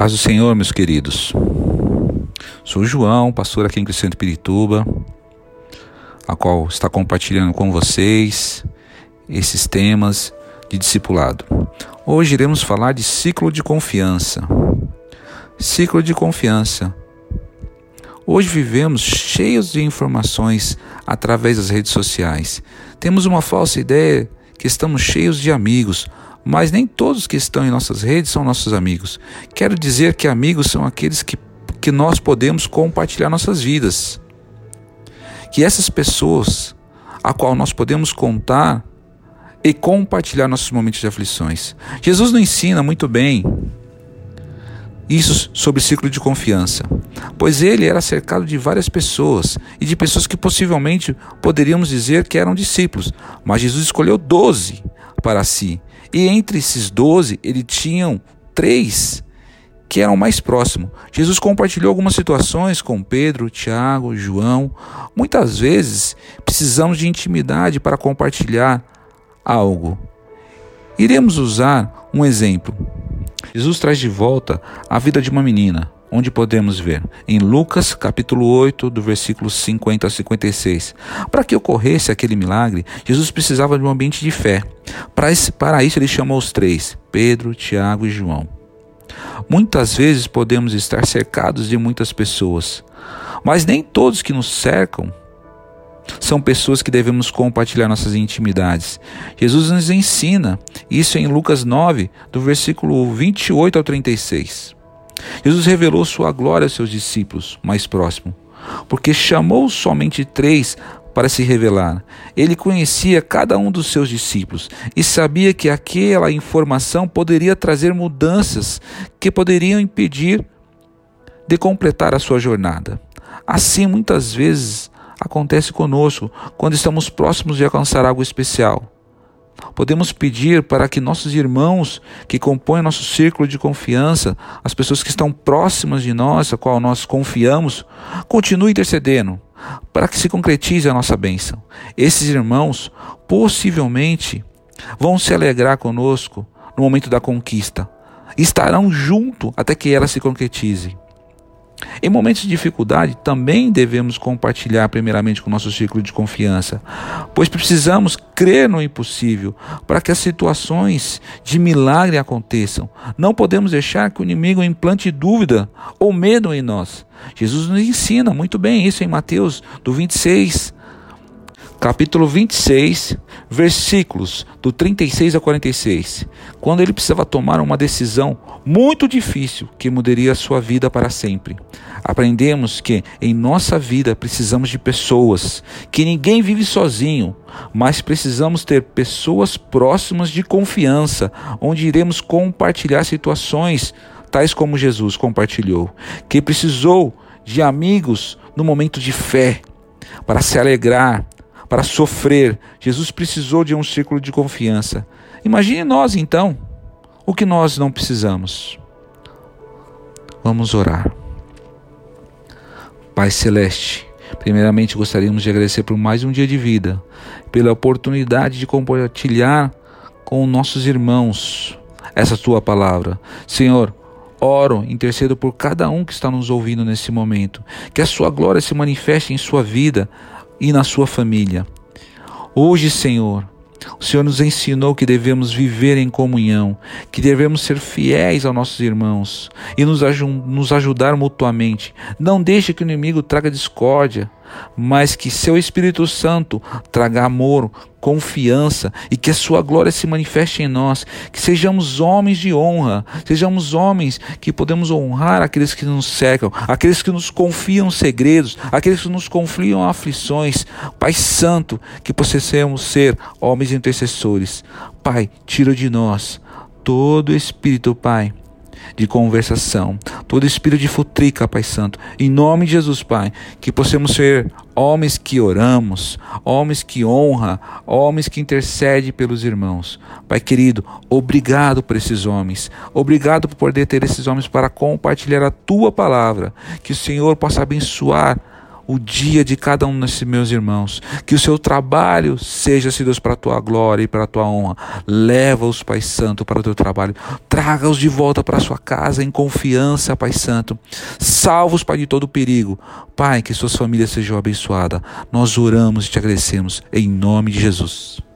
Paz do Senhor, meus queridos. Sou João, pastor aqui em Crescente Pirituba, a qual está compartilhando com vocês esses temas de discipulado. Hoje iremos falar de ciclo de confiança. Ciclo de confiança. Hoje vivemos cheios de informações através das redes sociais. Temos uma falsa ideia que estamos cheios de amigos, mas nem todos que estão em nossas redes são nossos amigos. Quero dizer que amigos são aqueles que, que nós podemos compartilhar nossas vidas. Que essas pessoas a qual nós podemos contar e compartilhar nossos momentos de aflições. Jesus nos ensina muito bem isso sobre ciclo de confiança, pois ele era cercado de várias pessoas e de pessoas que possivelmente poderíamos dizer que eram discípulos, mas Jesus escolheu doze para si e entre esses doze, ele tinham três que eram mais próximos. Jesus compartilhou algumas situações com Pedro, Tiago, João. Muitas vezes precisamos de intimidade para compartilhar algo. Iremos usar um exemplo. Jesus traz de volta a vida de uma menina onde podemos ver em Lucas capítulo 8, do versículo 50 a 56. Para que ocorresse aquele milagre, Jesus precisava de um ambiente de fé. Para, isso ele chamou os três, Pedro, Tiago e João. Muitas vezes podemos estar cercados de muitas pessoas, mas nem todos que nos cercam são pessoas que devemos compartilhar nossas intimidades. Jesus nos ensina isso em Lucas 9, do versículo 28 ao 36. Jesus revelou sua glória aos seus discípulos mais próximos, porque chamou somente três para se revelar. Ele conhecia cada um dos seus discípulos e sabia que aquela informação poderia trazer mudanças que poderiam impedir de completar a sua jornada. Assim, muitas vezes acontece conosco quando estamos próximos de alcançar algo especial. Podemos pedir para que nossos irmãos que compõem nosso círculo de confiança, as pessoas que estão próximas de nós, a qual nós confiamos, continuem intercedendo para que se concretize a nossa bênção. Esses irmãos possivelmente vão se alegrar conosco no momento da conquista. Estarão junto até que ela se concretize. Em momentos de dificuldade, também devemos compartilhar primeiramente com o nosso círculo de confiança, pois precisamos crer no impossível para que as situações de milagre aconteçam. Não podemos deixar que o inimigo implante dúvida ou medo em nós. Jesus nos ensina muito bem isso em Mateus do 26 capítulo 26, versículos do 36 a 46, quando ele precisava tomar uma decisão muito difícil que mudaria a sua vida para sempre. Aprendemos que em nossa vida precisamos de pessoas, que ninguém vive sozinho, mas precisamos ter pessoas próximas de confiança, onde iremos compartilhar situações tais como Jesus compartilhou, que precisou de amigos no momento de fé, para se alegrar, para sofrer. Jesus precisou de um círculo de confiança. Imagine nós então, o que nós não precisamos. Vamos orar. Pai Celeste, primeiramente gostaríamos de agradecer por mais um dia de vida, pela oportunidade de compartilhar com nossos irmãos essa tua palavra. Senhor, oro, intercedo por cada um que está nos ouvindo nesse momento, que a sua glória se manifeste em sua vida, e na sua família. Hoje, Senhor, o Senhor nos ensinou que devemos viver em comunhão, que devemos ser fiéis aos nossos irmãos e nos, nos ajudar mutuamente. Não deixe que o inimigo traga discórdia, mas que seu Espírito Santo traga amor, confiança e que a sua glória se manifeste em nós, que sejamos homens de honra, sejamos homens que podemos honrar aqueles que nos cercam, aqueles que nos confiam segredos, aqueles que nos confiam aflições. Pai Santo, que possamos ser homens intercessores. Pai, tira de nós todo espírito, Pai, de conversação, todo espírito de futrica, Pai Santo. Em nome de Jesus, Pai, que possamos ser homens que oramos, homens que honra, homens que intercede pelos irmãos. Pai querido, obrigado por esses homens. Obrigado por poder ter esses homens para compartilhar a tua palavra. Que o Senhor possa abençoar o dia de cada um desses meus irmãos. Que o seu trabalho seja, se Deus, para a tua glória e para a tua honra. Leva-os, Pai Santo, para o teu trabalho. Traga-os de volta para a sua casa em confiança, Pai Santo. Salva-os, Pai, de todo perigo. Pai, que suas famílias sejam abençoadas. Nós oramos e te agradecemos em nome de Jesus.